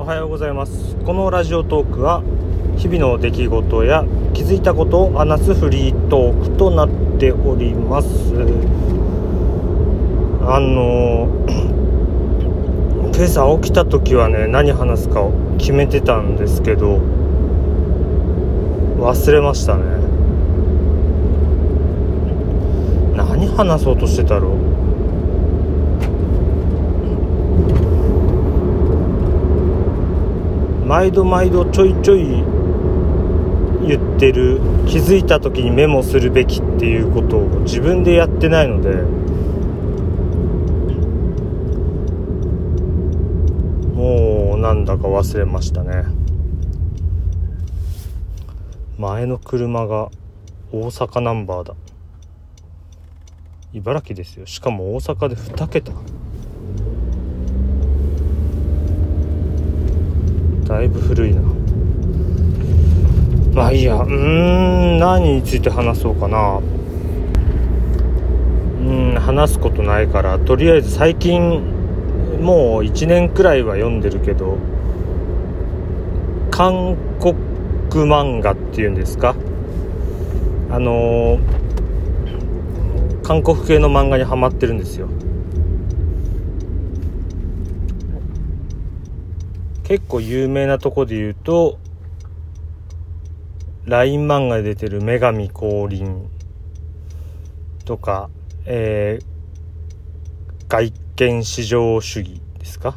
おはようございます。このラジオトークは日々の出来事や気づいたことを話すフリートークとなっております。あの 今朝起きた時はね何話すかを決めてたんですけど忘れましたね。何話そうとしてたろう？毎度毎度ちょいちょい言ってる気づいた時にメモするべきっていうことを自分でやってないのでもうなんだか忘れましたね。前の車が大阪ナンバーだ。茨城ですよ。しかも大阪で2桁。だいぶ古いな。まあいいや。うーん何について話そうかな。うん話すことないから。とりあえず最近もう1年くらいは読んでるけど韓国漫画っていうんですか？あのー、韓国系の漫画にハマってるんですよ。結構有名なとこで言うと LINE 漫画で出てる女神降臨とか、えー、外見至上主義ですか？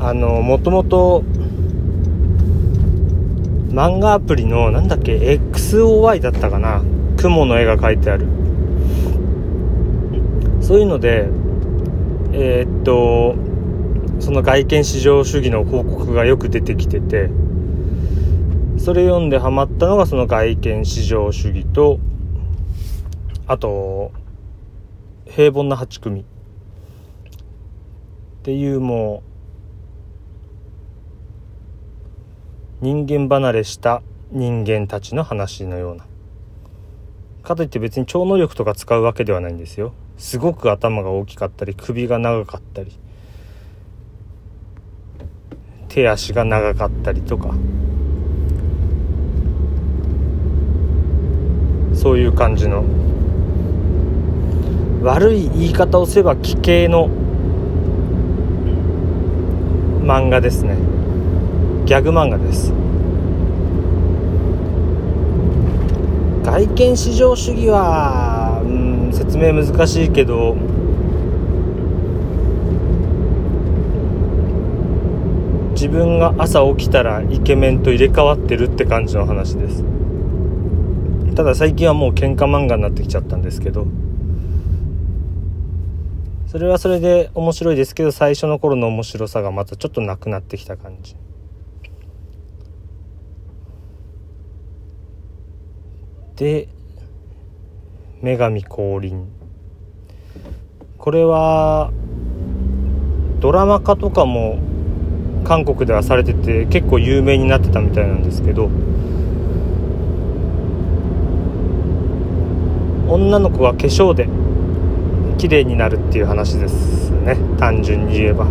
あのもともと漫画アプリのなんだっけ？XOY だったかな？雲の絵が描いてある。そういうのでえー、っとその外見至上主義の報告がよく出てきててそれ読んでハマったのがその外見至上主義とあと平凡な8組。っていうもう人間離れした人間たちの話のような。かといって別に超能力とか使うわけではないんですよ。すごく頭が大きかったり首が長かったり手足が長かったりとかそういう感じの悪い言い方をすれば奇形の漫画ですね。ギャグ漫画です。外見至上主義は、うん、説明難しいけど自分が朝起きたらイケメンと入れ替わってるって感じの話です。ただ最近はもう喧嘩漫画になってきちゃったんですけどそれはそれで面白いですけど最初の頃の面白さがまたちょっとなくなってきた感じ。で女神降臨。これはドラマ化とかも韓国ではされてて結構有名になってたみたいなんですけど女の子は化粧で綺麗になるっていう話ですね。単純に言えば。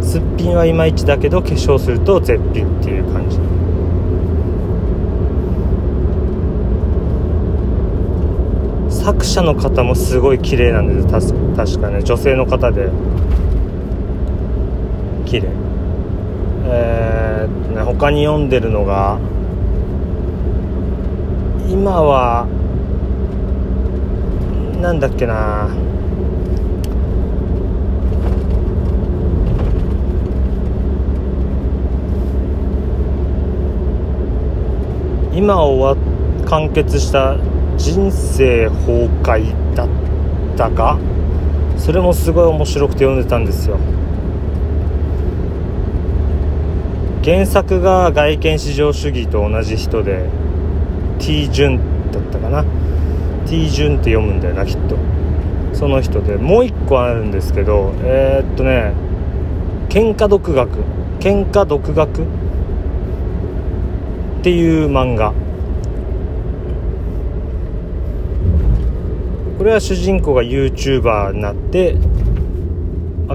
すっぴんはいまいちだけど化粧すると絶品っていう感じ。作者の方もすごい綺麗なんです確かね。女性の方で。綺麗。えー、ね他に読んでるのが今はなんだっけな。今終わ完結した人生崩壊だったか？それもすごい面白くて読んでたんですよ。原作が外見至上主義と同じ人で T 順だったかな？T 順って読むんだよなきっと。その人で。もう一個あるんですけどえー、っとね喧嘩独学。喧嘩独学？っていう漫画。これは主人公が YouTuber になって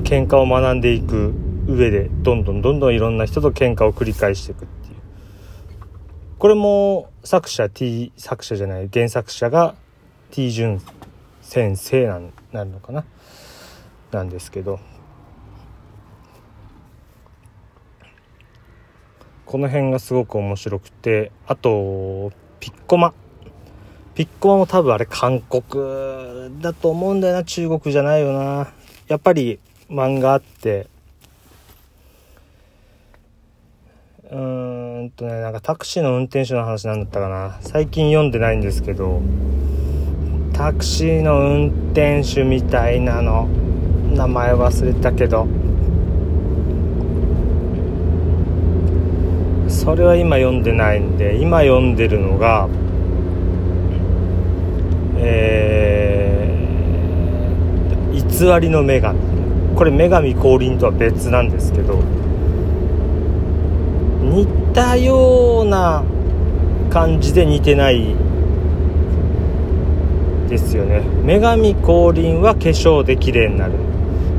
喧嘩を学んでいく上でどんどんどんどんいろんな人と喧嘩を繰り返していくっていう。これも作者 T 作者じゃない原作者が T 潤先生なんなるのかな？なんですけど。この辺がすごく面白くてあとピッコマ。ピッコマも多分あれ韓国だと思うんだよな。中国じゃないよな。やっぱり漫画あって。うーんとねなんかタクシーの運転手の話なんだったかな。最近読んでないんですけどタクシーの運転手みたいなの。名前忘れたけど。それは今読んでないんで今読んでるのがえー、偽りの女神。これ女神降臨とは別なんですけど似たような感じで似てないですよね。女神降臨は化粧で綺麗になる。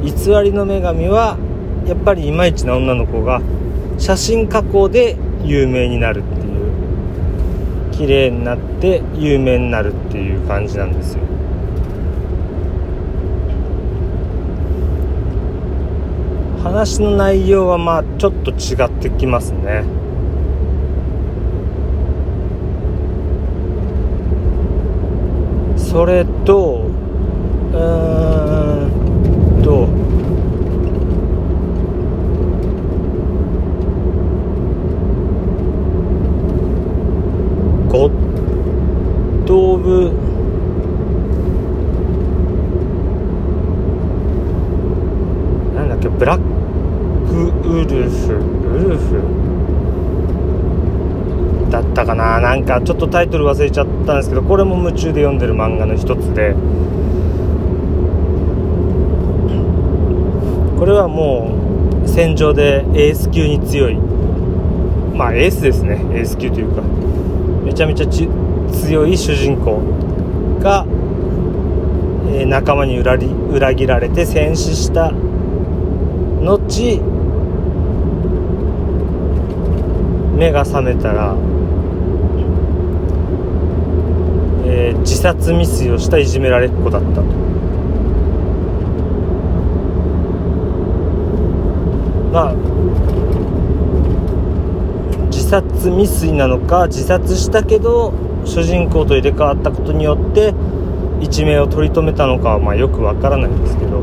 偽りの女神はやっぱりいまいちな女の子が写真加工で有名になる綺麗になって有名になるっていう感じなんですよ。話の内容はまあちょっと違ってきますね。それとうーんとゴッド・オブなんだっけ？ブラックウルフ。ウルフ？だったかな？なんかちょっとタイトル忘れちゃったんですけどこれも夢中で読んでる漫画の一つで。これはもう戦場でエース級に強い。まあエースですね。エース級というか。めちゃめちゃ強い主人公が、えー、仲間に裏裏切られて戦死した後目が覚めたら、えー、自殺未遂をしたいじめられっ子だったと。まあ殺未遂なのか自殺したけど主人公と入れ替わったことによって一命を取り留めたのかはまあよくわからないんですけど。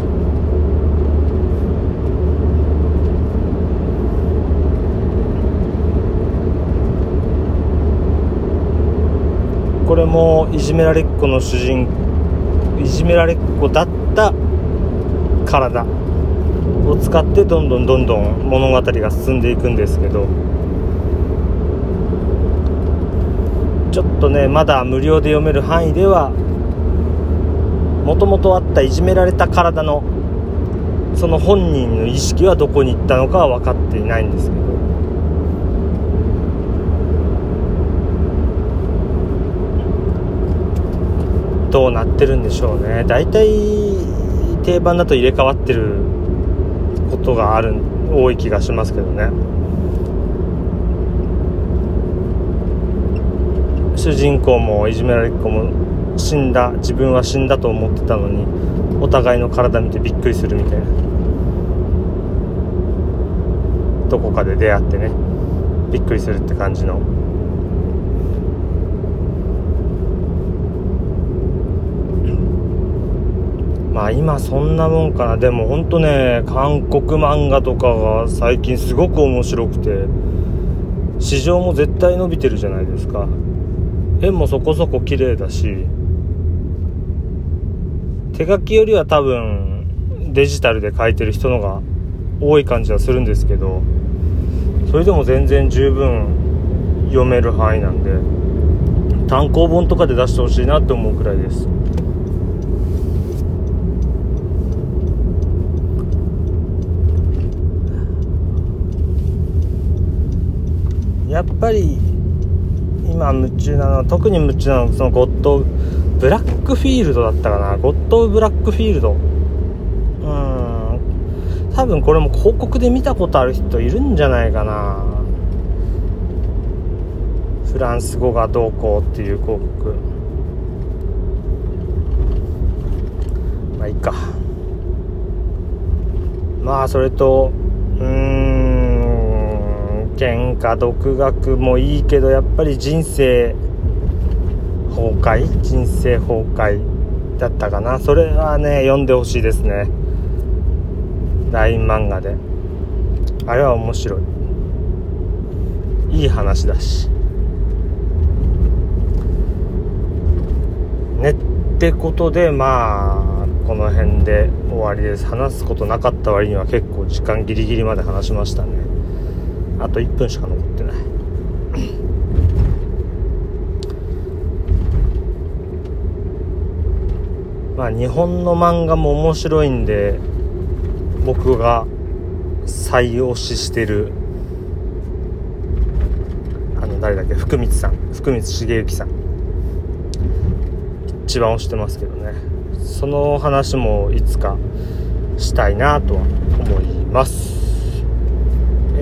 これもいじめられっ子の主人いじめられっ子だった体を使ってどんどんどんどん物語が進んでいくんですけど。ちょっとねまだ無料で読める範囲ではもともとあったいじめられた体のその本人の意識はどこに行ったのかは分かっていないんですけど。どうなってるんでしょうね。大体定番だと入れ替わってることがある多い気がしますけどね。主人公もいじめられっ子も死んだ自分は死んだと思ってたのにお互いの体見てびっくりするみたいな。どこかで出会ってねびっくりするって感じの。まあ今そんなもんかな。でもほんとね韓国漫画とかが最近すごく面白くて市場も絶対伸びてるじゃないですか。絵もそこそこ綺麗だし手書きよりは多分デジタルで描いてる人のが多い感じはするんですけどそれでも全然十分読める範囲なんで単行本とかで出してほしいなって思うくらいです。やっぱり今夢中なの特に夢中なのそのゴッドブラックフィールドだったかな。ゴッド・ブラックフィールド。うん。多分これも広告で見たことある人いるんじゃないかな。フランス語がどうこうっていう広告。まあいいか。まあそれとうーん喧嘩独学もいいけどやっぱり人生崩壊？人生崩壊だったかな？それはね読んでほしいですね。LINE 漫画で。あれは面白い。いい話だし。ねってことでまあこの辺で終わりです。話すことなかった割には結構時間ギリギリまで話しましたね。あと1分しか残ってない。まあ日本の漫画も面白いんで僕が再推ししてるあの誰だっけ福光さん福光茂之さん。一番推してますけどね。その話もいつかしたいなとは思います、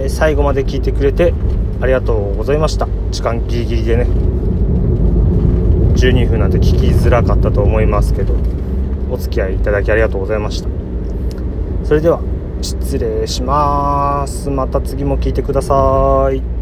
え、最後まで聞いてくれてありがとうございました。時間ギリギリでね。12分なんて聞きづらかったと思いますけどお付き合いいただきありがとうございました。それでは失礼します。また次も聞いてください。